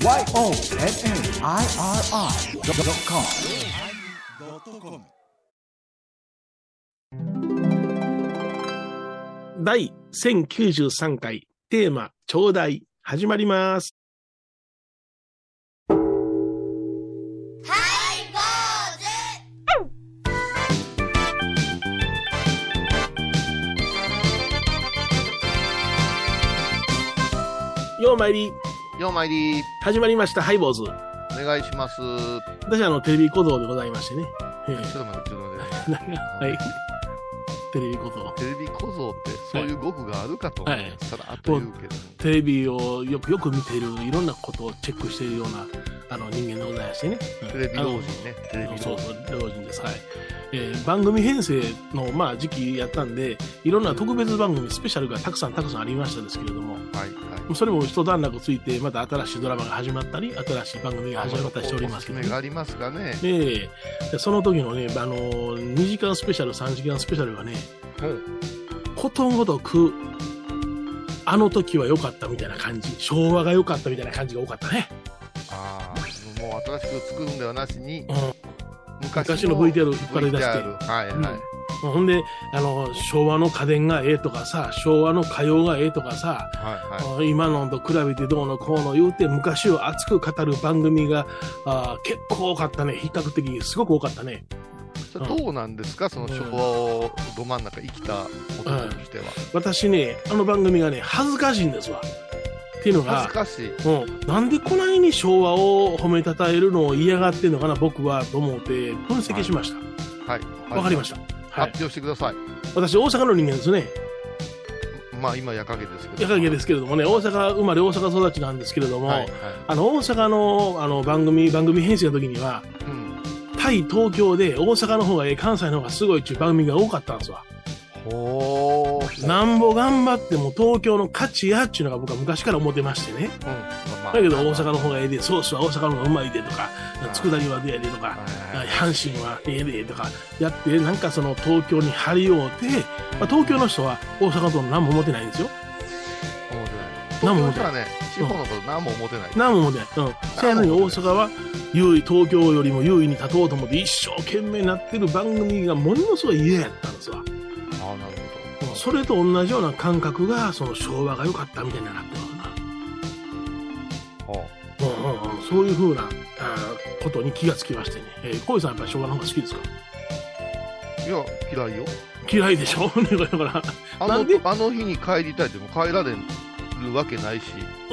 YONNIRI.com 第1093回テーマ、ちょうだい、始まります。ようまいり、ようまいり、始まりました、ハイボーズ。お願いします。ちょ私はあの、テレビ小僧でございましてね。えっと待って、ちょっと待って。え はい。テレビ小僧。テレビ小僧ってそういう語句があるかと思う、はいさらっと言うけど。テレビをよくよく見ている、いろんなことをチェックしているような、あの、人間でございましてね。うんテレビ老人ね。テレビ老人。そうそう、老人です。はい。えー番組編成の、まあ、時期やったんで、いろんな特別番組、スペシャルがたくさんたくさんありましたですけれども、はい、はい。それも一段落ついて、また新しいドラマが始まったり、新しい番組が始まったりしておりますけど、ね。ありますかね。えその時のね、あのー、2時間スペシャル、3時間スペシャルがね、うんことごとく、あの時は良かったみたいな感じ、昭和が良かったみたいな感じが多かったね。新しく作るんではなしに、うん昔昔の VTR 引っ張り出してはい、はい。うんほんで、あの、昭和の家電がええとかさ、昭和の歌謡がええとかさ、はい、は今のと比べてどうのこうの言うて、昔を熱く語る番組があー結構多かったね。比較的すごく多かったね。どうなんですか、その昭和をど真ん中生きた男としては。私ね、あの番組がね、恥ずかしいんですわ。っていうのが。うん、なんでこないに昭和を褒めたたえるのを嫌がってんのかな、僕はと思って分析しました。はい。わ、かりました。はい発。表してください。私、大阪の人間ですね。まあ今、矢影ですけど。矢影ですけれどもね、大阪生まれ、大阪育ちなんですけれども、はい、はい。あの、大阪の、あの、番組、番組編成の時には、うん。対東京で大阪の方がええ、関西の方がすごいっていう番組が多かったんですわ。ほー。なんぼ頑張っても東京の価値やっていうのが僕は昔から思ってましてね。だけど大阪の方がええで、ソースは大阪の方がうまいでとか、い佃煮はでやでとか、阪神はええでとかやって、なんかその東京に張り合うて、まあ、東京の人は大阪と何も思ってないんですよ。思ってない。何も思って東京の人はね、地方のこと何も思ってない。何も思ってない。うん。そやのに大阪は優位、東京よりも優位に立とうと思って一生懸命なってる番組がものすごい嫌やったんですわ。それと同じような感覚が、その昭和が良かったみたいになってますな。はうんうんうん、そういうふうなことに気がつきましてね。えー、小井さんやっぱり昭和の方が好きですか？あ、いや、嫌いよ。嫌いでしょ？だから、あのあの日に帰りたいでも帰られるわけないし、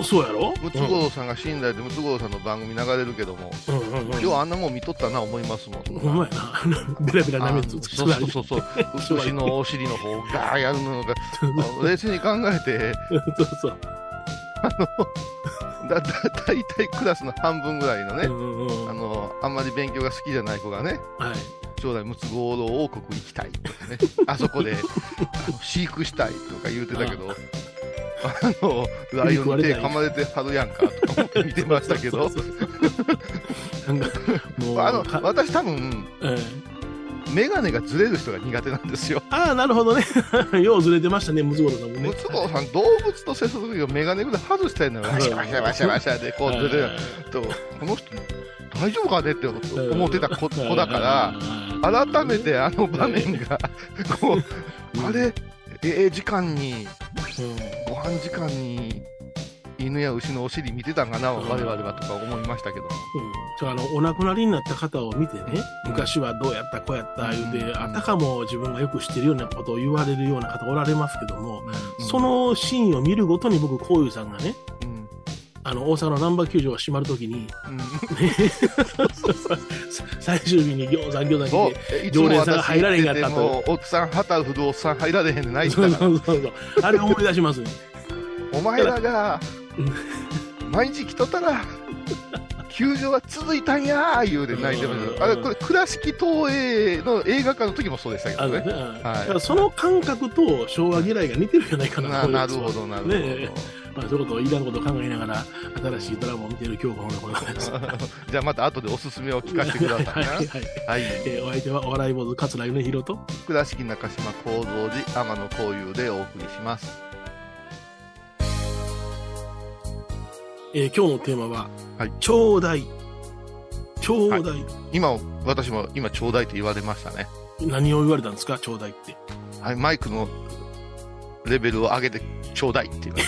そうやろ？ムツゴロウさんが死んだりでムツゴロウさんの番組流れるけども、うんうんうん。ようあんなもん見とったな思いますもん。ほんまやな。ベラベラ舐めつつそうそうそうそう。牛のお尻の方ガーやるのが、あ 冷静に考えて、そうそう。だ、だ、大体クラスの半分ぐらいのねう、んうんうん。あの、あんまり勉強が好きじゃない子がね、はい。将来ムツゴロウ王国行きたいとかね、あそこであの飼育したいとか言うてたけど、あの、ライオンに手噛まれてはるやんかとか思って見てましたけど、あの、か私多分、ええ。メガネがずれる人が苦手なんですよ。ああ、なるほどね。ようずれてましたね、ムツゴロウさんもね。ムツゴロウさん、動物と接する時はメガネぐらい外したいのよ。ワシャワシャワシャワシャでこうずれる。と、この人、大丈夫かねって思ってた子子だから、改めてあの場面が、こう、あれ、ええ時間に、うん。ご飯時間に、犬や牛のお尻見てたんかな、うん。我々はとか思いましたけど。も。うん、あのお亡くなりになった方を見てね、うん。昔はどうやった、こうやった言うて、うんあたかも自分がよく知ってるようなことを言われるような方おられますけども、うん。そ、のシーンを見るごとに僕、こういうさんがね、うん。あの大阪の難波球場が閉まるときに、うん最終日に餃子、餃子にて、、えいつも常連さんが私入られへんかったとおっさん、旗振るおっさん入られへんでないそうそうそうそう、あれ思い出しますね。お前らがうん、毎日来とったら、球場は続いたんやー言うて泣いてました。あれ、これ、倉敷東映の映画館の時もそうでしたけどね。ねはいその感覚と昭和嫌いが似てるんじゃないかなとななるほど、なるほど。ねえまあ、そういうことをいらんことを考えながら、新しいドラマを見ている今日この頃です。は じゃあまた後でおすすめを聞かせてくださいはい。はい。えーお相手はお笑い坊主桂米宏と、倉敷中島幸三寺天野幸雄でお送りします。えー今日のテーマは、はいちょうだい。ちょうだい。今、私も今、ちょうだいって言われましたね。何を言われたんですかちょうだいって。はい、マイクのレベルを上げてちょうだいって言われ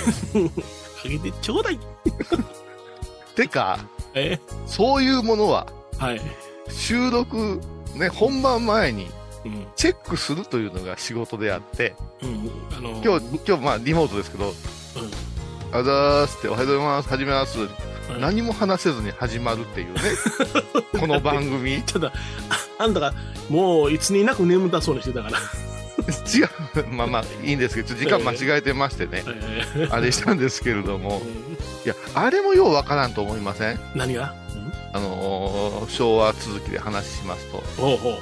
て。あげてちょうだい。てか、え？そういうものははい。収録、ね、本番前にうん。チェックするというのが仕事であって、うん。あの、今日、今日まあリモートですけど、あざーすって、おはようございます、始めます。うん何も話せずに始まるっていうね、この番組。ちょっと、ああんたが、もう、いつになく眠たそうにしてたから。違う、まあまあいいんですけど、時間間違えてましてね、えーあれしたんですけれども。う、んいや、あれもようわからんと思いません？何が？あのー昭和続きで話しますと、ほうほう。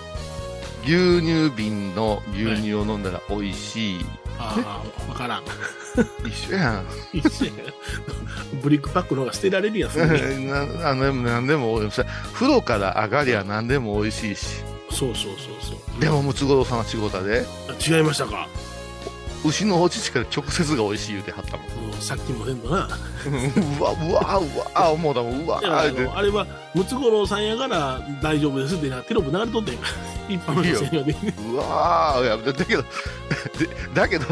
牛乳瓶の牛乳を飲んだら美味しい。ああ、わからん。一緒やん。一緒やブリックパックの方が捨てられるやん、そん なあの何でもそれ風呂から上がりゃ何でも美味しいしそうそうそうそう。でもムツゴロウさんは仕事で違いましたか牛のお乳から直接が美味しい言うてはったもんもうさっきも全部な。うわうわうわ思うたもんうわああれは、ムツゴロウさんやから大丈夫ですってな、テロップ流れとってん一般の女性にはで。うわーいやだけどでだけど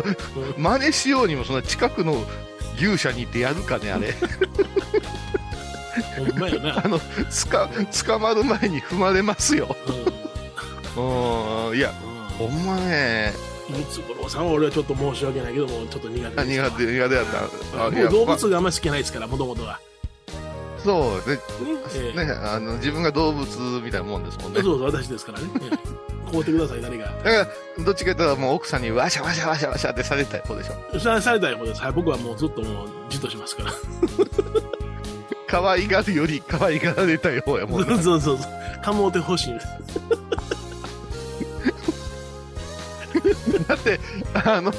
真似しようにもそんな近くの牛舎に行ってやるかねあれ ほんまやな。あのつか捕まる前に踏まれますようんうんいやうほんまねんムツゴロウさんは俺はちょっと申し訳ないけども、ちょっと苦手ですわ。苦手苦手だったあいもう動物があんまり好きないですから、もともとが。そうねねええね、あの自分が動物みたいなもんですもんね。そうそう、私ですからね。ええ買うてください、誰が。だから、どっちかというと、もう奥さんにわしゃわしゃわしゃわしゃってされたい方でしょ。さされたいことです。はい、僕はもうずっともう、じっとしますから。可愛がるより可愛がられたい方やもんね。そうそうそう。かもうてほしい だって、あの、ん？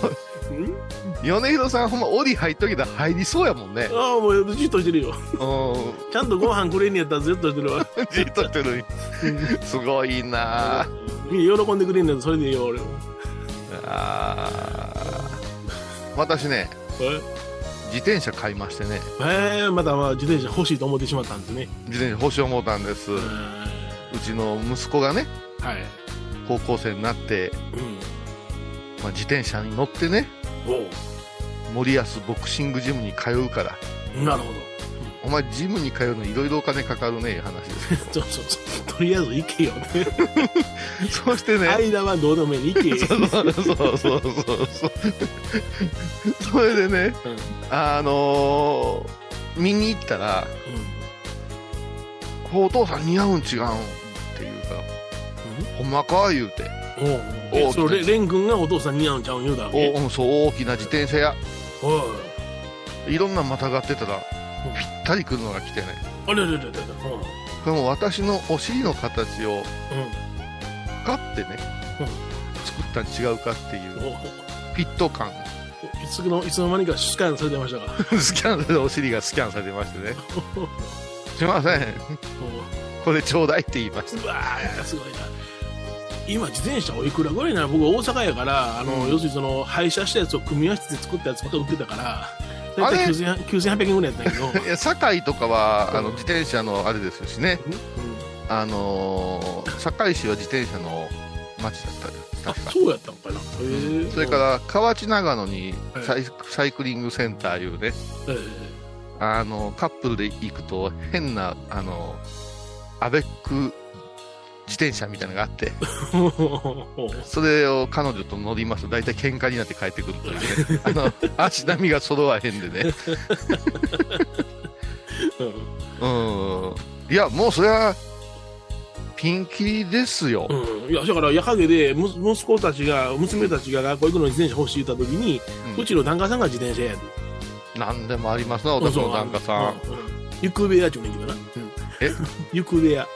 米広さんほんま檻入っとけたら入りそうやもんね。ああ、もうじっとしてるよ。うちゃんとご飯くれんにやったらずっとしてるわ。ん。じっとしてる。すごいな喜んでくれんねんそれでいいよ、俺も。あー私ね、え？自転車買いましてね。えー、まだまあ自転車欲しいと思ってしまったんですね。自転車欲しい思ったんです。ううんちの息子がね、はい。高校生になって、まあ、自転車に乗ってね、森保ボクシングジムに通うから、うなるほお前ジムに通うのいろいろお金かかるねいう話ですど。そうそうそう。とりあえず行けよね。そしてね、間はどうでもいい。行けよ。そうそうそうそうそれでね、うんあのー見に行ったら、お父さん似合うん違うんって言うから、ほんまか言うて、うん。おうえ、それ、レン君がお父さん似合うんちゃうん言うだわけ？おうんそう大きな自転車や、おい。いろんなまたがってたら、ぴったりくるのが来てね、あれれれれれ。うん。これも私のお尻の形をうん。買ってね、うん作ったん違うかっていうおフィット感いつのいつの間にかスキャンされてましたか？スキャンされてお尻がスキャンされてましてね すいませんこれちょうだいって言いましたうわーすごいな。今自転車おいくらぐらいなの僕大阪やからあの、うん。要するにその廃車したやつを組み合わせて作ったやつばっか売ってたからあ大れ体9800 9800円ぐらいやったけど、いや堺とかはあのうん自転車のあれですしね。あのー堺市は自転車の町だった確か。そうやったのかな。それから河内長野にはいサイサイクリングセンターいうねええ。あのカップルで行くと変なあのアベック自転車みたいなのがあって それを彼女と乗りますと大体喧嘩になって帰ってくるというね。あの足並みが揃わへんでね。うん。いやもうそれはピンキリですよ、うん、いやだから矢陰でむ息子たちが娘たちが学校行くのに自転車欲しい言った時に、ううんちの檀家さんが自転車やで何でもありますなお宅の檀家さん、うん。うん。行く部屋っていうねんけどな、え？行く部屋。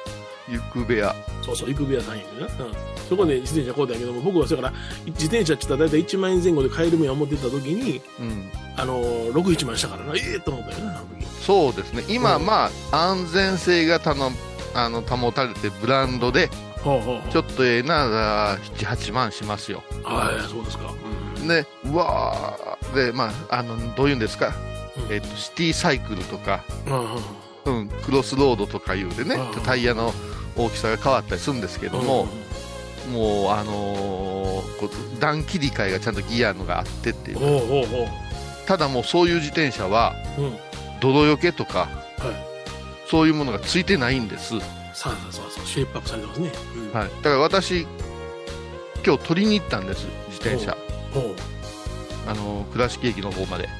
ゆく部屋そうそう、行く部屋さんやけどな。うん。そこで自転車買うたんやけども、僕はそれから、自転車って言ったら大体1万円前後で買える目を思ってた時に、うんあのー、6、1万したからな、ええと思ったよな、あの時。そうですね今、うんまあ安全性がたのあの保たれてブランドでほうほうほう。ちょっとええな78万しますよはい、そうですか。でうわーでまああのどういうんですか？うんえっと、シティサイクルとか、うんうん、クロスロードとかいうでね、うんタイヤの大きさが変わったりするんですけども、もう、あのー段切り替えがちゃんとギアのがあってっていう。ただもうそういう自転車は、うん。泥よけとか、はい。そういうものがついてないんです。はい。さあそうそう。シェイプアップされてますね、うん。だから私、今日取りに行ったんです、自転車。あのー倉敷駅の方まで。は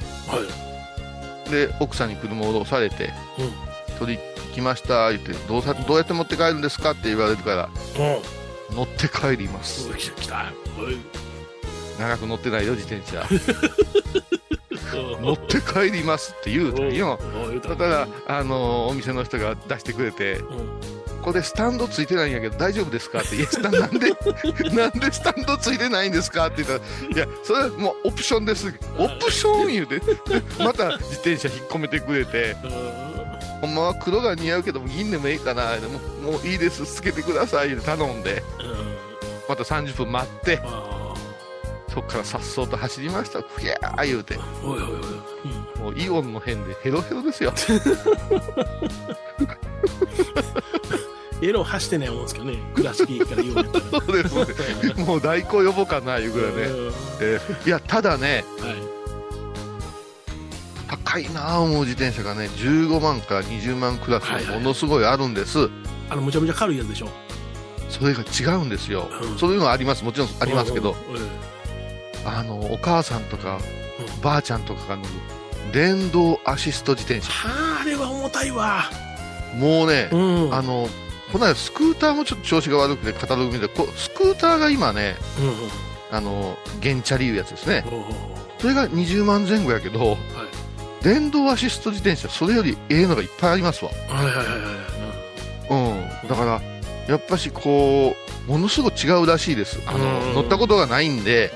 い。で、奥さんに車を降ろされて、うん。取り来ました、言って、どうさ、どうやって持って帰るんですか？って言われるから、乗って帰ります。長く乗ってないよ、自転車。乗って帰りますって言うたんよ。だから、あのお店の人が出してくれて、うん。これスタンドついてないんやけど大丈夫ですか？って、いや、スタンなんで、なんでスタンドついてないんですか？って言ったら、いや、それはもうオプションです。オプション言うて、でまた自転車引っ込めてくれて、ほんまは黒が似合うけども銀でもいいかな、でももういいです、つけてくださいって頼んで、また30分待って、あそっからさっそうと走りました。ふやー言うて、ーおいおいおい、うんもうイオンの辺でヘロヘロですよ。エロ走ってない思うんですけどね、倉敷駅から言うんやったら。そうですね。もう代行呼ぼうかな、いうぐらいね。うんえーいや、ただね、はい。高いなあ思う自転車がね、15万から20万クラスはいはいものすごいあるんです。あの、むちゃむちゃ軽いやつでしょ？それが違うんですよ。うんそういうのはあります。もちろんありますけど、うん。うんあの、お母さんとか、うんばあちゃんとかが乗る、電動アシスト自転車。はあ、あれは重たいわ。もうね、うん。あの、この間スクーターもちょっと調子が悪くてカタログ見て、こスクーターが今ね、うんうん。あの、ゲンチャリいうやつですね。おうおうおうそれが20万前後やけど、電動アシスト自転車、それよりええのがいっぱいありますわ。はいはいはいはいはい。うん。だから、やっぱしこう、ものすごく違うらしいです。あの、うん乗ったことがないんで。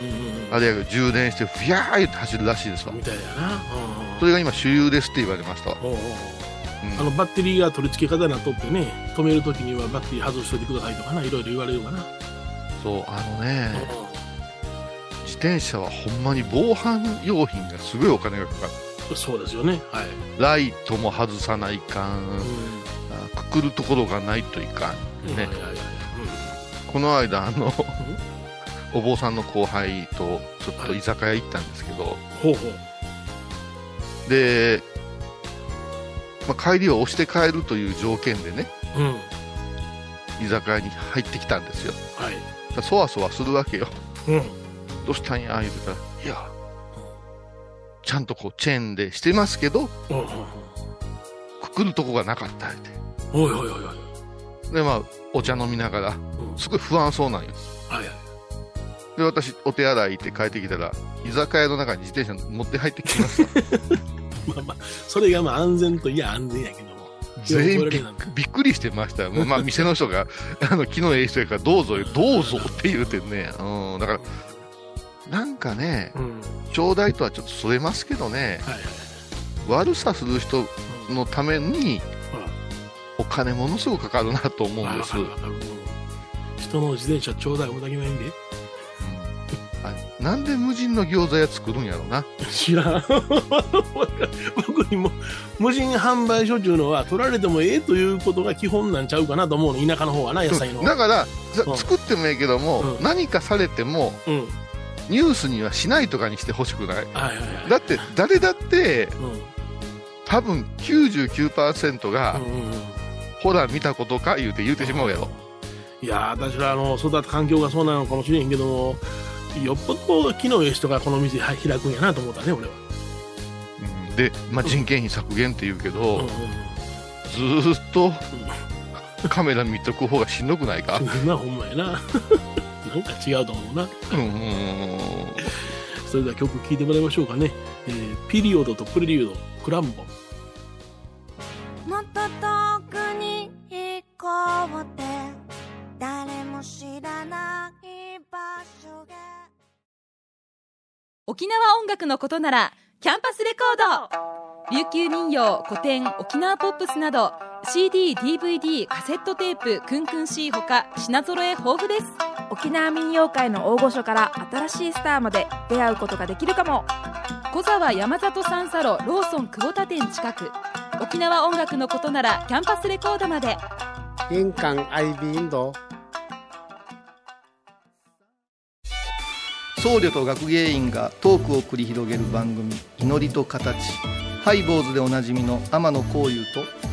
あれやけど充電して、ふやー言って走るらしいですわ。みたいだな。それが今主流ですって言われましたあのバッテリーが取り付け方になっとってね、止めるときにはバッテリー外しといてくださいとかな、いろいろ言われるかな。そう、あのね、自転車はほんまに防犯用品がすごいお金がかかる。うんそうですよね。はい。ライトも外さないかん、うん。あくくるところがないといかん。ねはいはいはいこの間、あの、お坊さんの後輩とちょっと居酒屋行ったんですけど、ほうほう。で、まあ、帰りを押して帰るという条件でね、うん。は居酒屋に入ってきたんですよ。い。だそわそわするわけよ。うん。どうしたんや？言うてたら、いや、ちゃんとこうチェーンでしてますけど、くくるとこがなかったって。おいおいおいおい。で、まあ、お茶飲みながら、うんすごい不安そうなんよ。はいはい。で、私、お手洗い行って帰ってきたら、居酒屋の中に自転車持って入ってきました。まあまあ、それがまあ安全といや安全やけども。全員びっびっくりしてましたよ。まあ、店の人が、あの、昨日ええ人やから、どうぞ、どうぞって言うてね。うん、だから、なんかね、うん。ちょうだいとはちょっとそれますけどね、はいはい。悪さする人のために。お金ものすごくかかるなと思うんです。人の自転車ちょうだいおだけないんで。あなんで無人の餃子屋作るんやろな。知らん。僕にも、無人販売所っていうのは取られてもええということが基本なんちゃうかなと思うの。田舎の方はな、野菜の。だから、ざうん作ってもええけども、うん何かされても、うん。ニュースにはしないとかにしてほしくない。はいはいはい。だって、誰だって、うん。多分99%が、うんうんうん。ほら見たことか言うて言うてしまうやろ。いやー、私はあの、育った環境がそうなのかもしれへんけども、よっぽど気のええ人がこの店は開くんやなと思ったね、俺は。うんで、まあ、人件費削減って言うけど、うんうんずーっとカメラ見とく方がしんどくないか？うん。な、ほんまやな。なんか違うと思うな。うんうんうんそれでは曲聴いてもらいましょうかね。えーピリオドとプレリュード、クランボン。もっと遠くに行こうって誰も知らない場所へ沖縄音楽のことならキャンパスレコード琉球民謡古典沖縄ポップスなど CD、DVD、カセットテープクンクン C ほか品揃え豊富です。沖縄民謡界の大御所から新しいスターまで出会うことができるかも。小沢山里三佐路ローソン久保田店近く。沖縄音楽のことならキャンパスレコードまで。印港 IB 印度僧侶と学芸員がトークを繰り広げる番組「祈りと形」ハイボーズでおなじみの天野幸雄と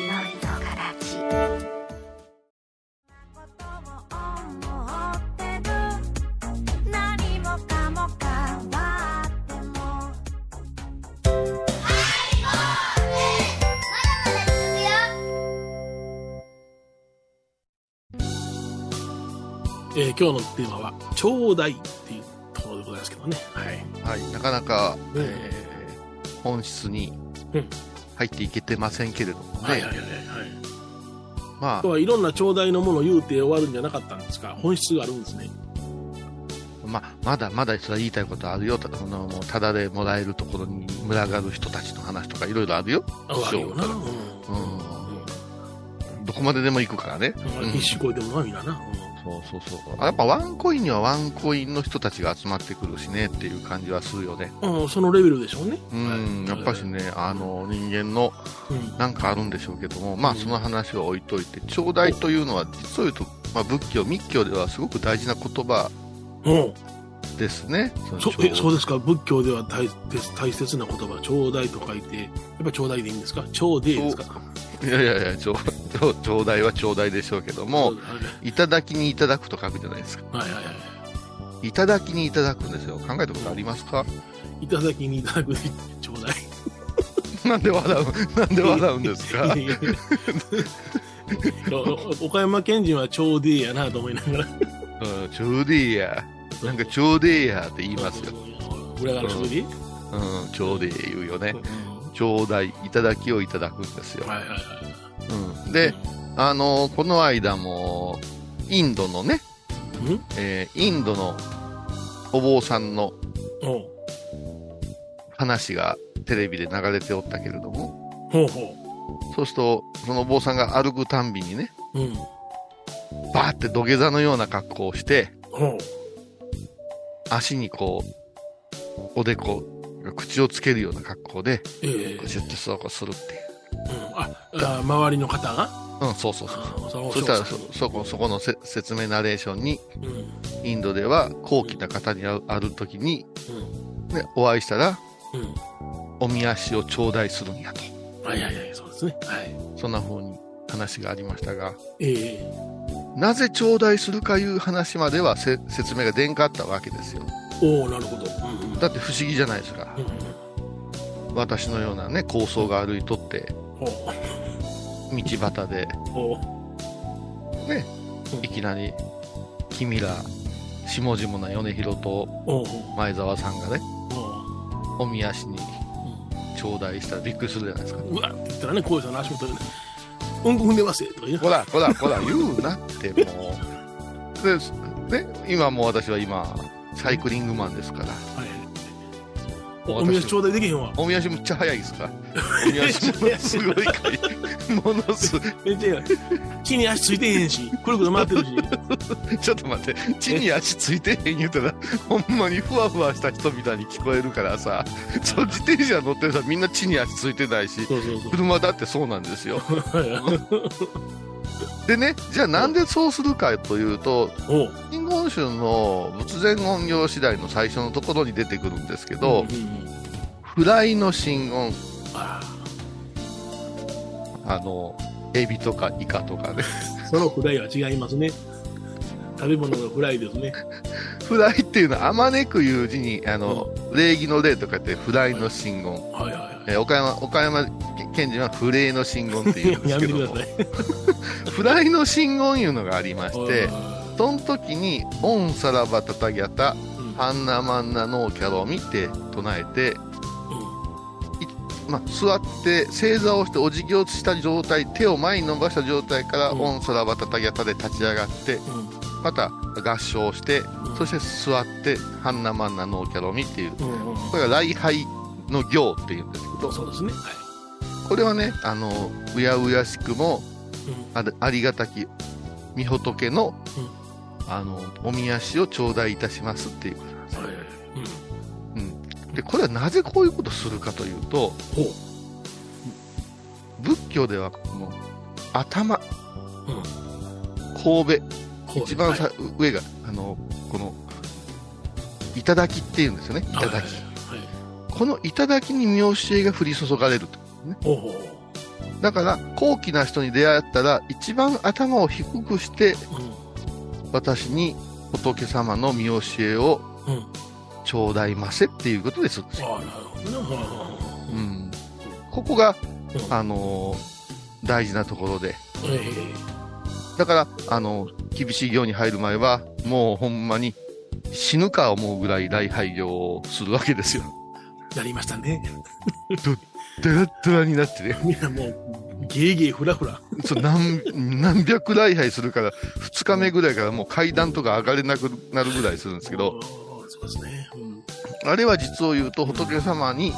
えー今日のテーマは、ちょうだいっていうところでございますけどね。はい。はい、なかなか、うんえー本質にうん入っていけてませんけれどもね、はいはいはいはい。ま今日はいろんなちょうだいのものを言うて終わるんじゃなかったんですか？本質があるんですね。あ、まあ、まだまだそれは言いたいことあるよ、ただ、でもらえるところに群がる人たちの話とかいろいろあるよ。ああるよな。ううんん。どこまででも行くからね。うん。必死こいてもな、みんなな。そうそうそう。やっぱワンコインにはワンコインの人たちが集まってくるしねっていう感じはするよね。うん。うん、そのレベルでしょうね。うん、やっぱしね、あの、人間のうん。なんかあるんでしょうけども、まあうんその話は置いといて、頂戴というのは実を言うと、まあ仏教、密教ではすごく大事な言葉うん。ですね。そのえそうですか？仏教では大大切な言葉、ちょうだいと書いて、やっぱちょうだいでいいんですか？ちょうでいいですか？いやいやいや、ちょ頂頂戴は頂戴でしょうけども、いただきにいただくと書くじゃないですか。はいはいはい。いただきにいただくんですよ。考えたことありますか？いただきにいただくでちょうだい。なんで笑う、なんで笑うんですか？岡山県人はちょうでいいやなと思いながら。うん、ちょうでいいや。なんかちょうでいいやって言いますよ。裏側の人でいい？うん、ちょうでいい言うよねう。んちょうだい、いただきをいただくんですよ。はいはいはい。うん、で、あのこの間も、インドのね、うん？えーインドのお坊さんの話がテレビで流れておったけれども、ほうほそうすると、そのお坊さんが歩くたんびにね、う。うん。バーって土下座のような格好をして。足にこう、おでこ、口をつけるような格好で、ええシュッとそうこうするっていう。うん。あ、あ周りの方が？うん、そうそうそう。あそそしたらそ、そこ、そこのせ説明ナレーションに、うん。インドでは高貴な方に会う会うときに、うん。ね、お会いしたら、うん。おみ足を頂戴するんやと。はいはいはい、そうですね。はい。そんな風に話がありましたが、ええなぜ頂戴するかいう話まではせ説明が出んかったわけですよ。おおなるほど。だって不思議じゃないですか。うん私のようなね、高僧が歩いとって、うん。道端で、ね、いきなり、君ら、下々な米広と前澤さんがね、おおみ足に頂戴したらびっくりするじゃないですか。うわって言ったらね、こういうさんの足元でね、うんこ踏んでますよとか言うほら、ほら、ほら、言うなって、もう。で、ね、今もう私は今、サイクリングマンですから、はい。おおみ足頂戴できへんわ。おみ足むっちゃ速いですか？おみ足ものすごいかい。ものすめっちゃ地に足ついてへんし、くるくる回ってるし。ちょっと待って、地に足ついてへん言うたら、ほんまにふわふわした人みたいに聞こえるからさ、そう自転車乗ってるさ、みんな地に足ついてないし、そうそうそう。車だってそうなんですよ。はいでね、じゃあなんでそうするかというと、真言宗の仏前言行次第の最初のところに出てくるんですけど、うんうんうんフライの真言、ああの、エビとかイカとかね、あ そのフライは違いますね。食べ物のフライですね。フライっていうのは、あまねくいう字に、あの、礼儀の礼とかってフライの真言。はいはいはい。えー岡山、岡山県人はフレイの真言って言うんでやすけども。フライの真言いうのがありまして、あその時に、オンサラバタタギャタ、ーうん。ハンナマンナノーキャロミって唱えて、まあ、座って正座をしてお辞儀をした状態手を前に伸ばした状態から、うん。オンサラバタタギャタで立ち上がってまた合唱して、ん。そして座ってハンナマンナノーキャロミっていうこれが礼拝の行っていうんですけど。そうですね。はこれはねあのうやうやしくもあありがたき御仏の、あの、おみ足を頂戴いたしますっていうことなんですよ。うん。で、これはなぜこういうことをするかというと。仏教ではこの頭、うん。神戸、一番さ、はい上が、あの、この、頂きっていうんですよね。頂き。この頂に見教えが降り注がれると。ほうほうだから、高貴な人に出会ったら、一番頭を低くして、私に仏様の見教えをうん。うん。頂戴ませっていうことでするんですよ。ああ、なるほどね。はうん。ここが、うんあのー大事なところで。だから、あの厳しい行に入る前は、もうほんまに死ぬか思うぐらい礼拝業をするわけですよ。え やりましたね。デラッデラになってね。みんなもう、ゲーゲーフラフラ。そう何何百礼拝するから、二日目ぐらいからもう階段とか上がれなくなるぐらいするんですけど、そうですね。うん。あれは実を言うと仏様に、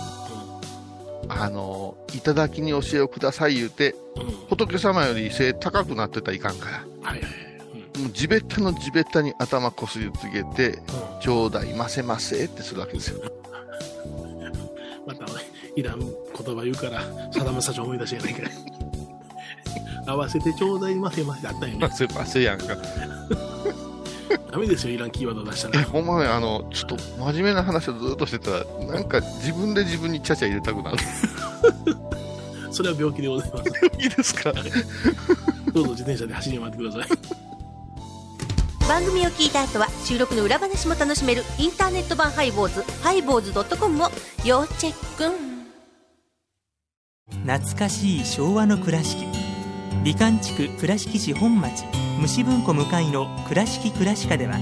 あの、頂きに教えをください言うて、うん。うん。仏様より背高くなってたらいかんから、はいはい。もう地べたの地べたに頭こすりつけて、うん。ちょうだいませませってするわけですよ。また、いらん言葉言うから、さだまさち思い出しやないかい。合わせてちょうだいませませあったんよね。ませませやんか。ダメですよ、いらんキーワード出したえ、ら。ほんまね、あの、ちょっと真面目な話をずっとしてたら、なんか自分で自分にちゃちゃ入れたくなる。それは病気でございます。いいですか？どうぞ自転車で走り回ってください。番組を聞いた後は収録の裏話も楽しめるインターネット版ハイボーズハイボーズドットコムを要チェック懐かしい昭和の倉敷。美観地区倉敷市本町虫文庫向かいの「倉敷倉歯科」では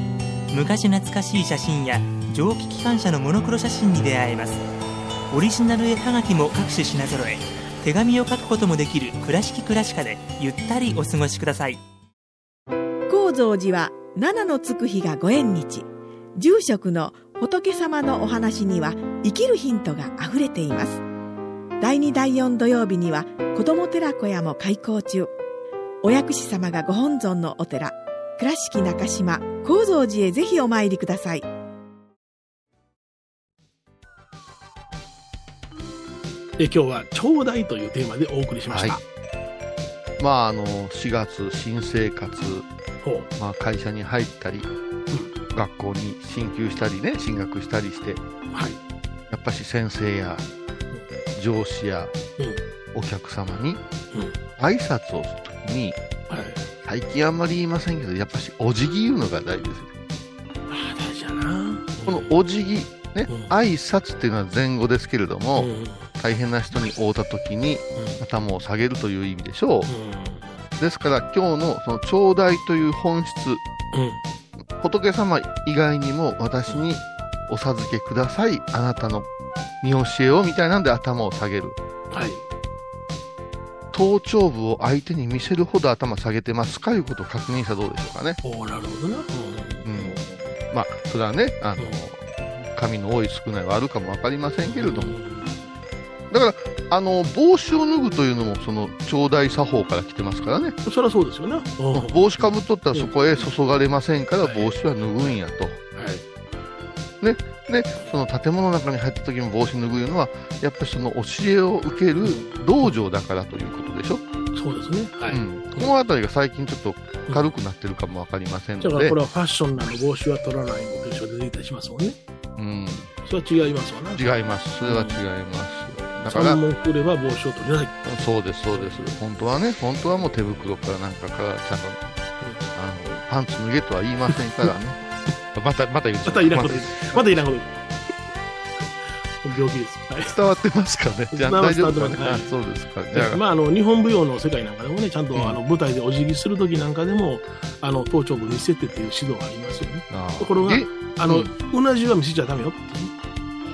昔懐かしい写真や蒸気機関車のモノクロ写真に出会えます。オリジナル絵はがきも各種品揃え手紙を書くこともできる「倉敷倉歯科」でゆったりお過ごしください。高蔵寺は七のつく日がご縁日。住職の仏様のお話には生きるヒントがあふれています。第2第4土曜日には子ども寺小屋も開校中お薬師様がご本尊のお寺倉敷中島・高蔵寺へぜひお参りくださいで今日は、ちょうだいというテーマでお送りしました。はいまあ、あの、4月、新生活。まあ、会社に入ったり、学校に進級したりね、進学したりして、はい。やっぱし先生や上司やうん。お客様にうん。挨拶をするときに、はい。最近あんまり言いませんけど、やっぱしお辞儀言うのが大事ですよ。ああ、大事やな。このお辞儀、ね、うん挨拶っていうのは前後ですけれどうん。も、うん。大変な人に会うたときに頭を下げるという意味でしょう。ですから今日のその頂戴という本質、仏様以外にも私にお授けください、あなたの見教えをみたいなんで頭を下げる。はい。頭頂部を相手に見せるほど頭下げてますかいうことを確認したらどうでしょうかね。おなるほどな。うん。まあ、それはね、あの、髪の多い少ないはあるかもわかりませんけれども。だから、あの、帽子を脱ぐというのも、その、頂戴作法から来てますからね。そりゃそうですよね。帽子かぶっとったらそこへ注がれませんから、帽子は脱ぐんやと。ね。で、その建物の中に入った時も帽子脱ぐのは、やっぱりその教えを受ける道場だからということでしょ？そうですね。はい。うん。このあたりが最近ちょっと軽くなってるかもわかりませんのでだからこれ。はファッションなの帽子は取らないのと一緒で出たりしますもんね。うん。それは違いますわな。違います。それは違います。だから、三問来れば帽子を取れない。そうです、そうです。本当はね、本当はもう手袋からなんかから、ちゃんと、あの、パンツ脱げとは言いませんからね。また、また言うまたいらんこと言う。またいらんこと言う。病気です。はい。伝わってますかねじゃあ大丈夫ですかねそうですか。じゃあ、まあ、あの日本舞踊の世界なんかでもね、ちゃんと、うんあの舞台でお辞儀するときなんかでも、あの頭頂部見せてっていう指導がありますよね。ところがえ、あの、うんうなじは見せちゃダメよっていうね。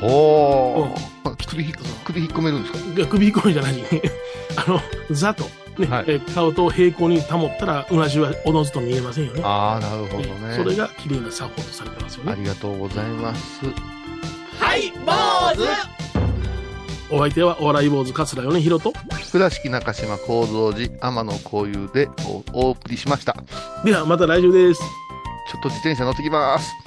おー、首ひっ、首引っ込めるんですか？いや首引っ込みじゃない。あの、座と、ね、え顔と平行に保ったら、うなじはおのずと見えませんよね。ああ、なるほどね。それが綺麗な作法とされてますよね。ありがとうございます。はい、坊主お相手はお笑い坊主桂米宏と倉敷中島幸三寺天野幸雄でおお送りしました。ではまた来週ですちょっと自転車乗ってきます。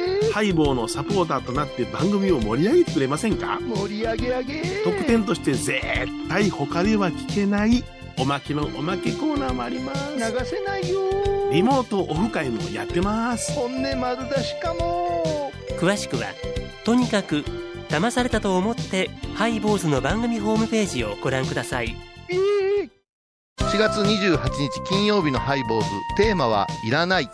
ハイボーのサポーターとなって番組を盛り上げてくれませんか？盛り上げ上げ。特典として絶対他では聞けないおまけのおまけコーナーもあります。流せないよ。リモートオフ会もやってます。本音丸出しかも。詳しくはとにかく騙されたと思ってハイボーズの番組ホームページをご覧ください。4月28日金曜日のハイボーズ。テーマはいらない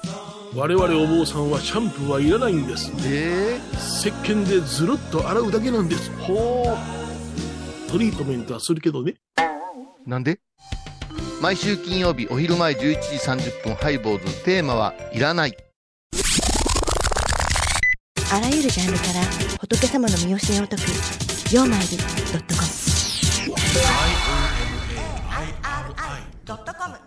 我々お坊さんはシャンプーはいらないんです。えー、石鹸でずるっと洗うだけなんです。ほう。トリートメントはするけどね。なんで？毎週金曜日お昼前11時30分ハイボーズ。テーマはいらない。あらゆるジャンルから仏様の身教えを解く「曜マイルドットコム」「IOMAIRI.com」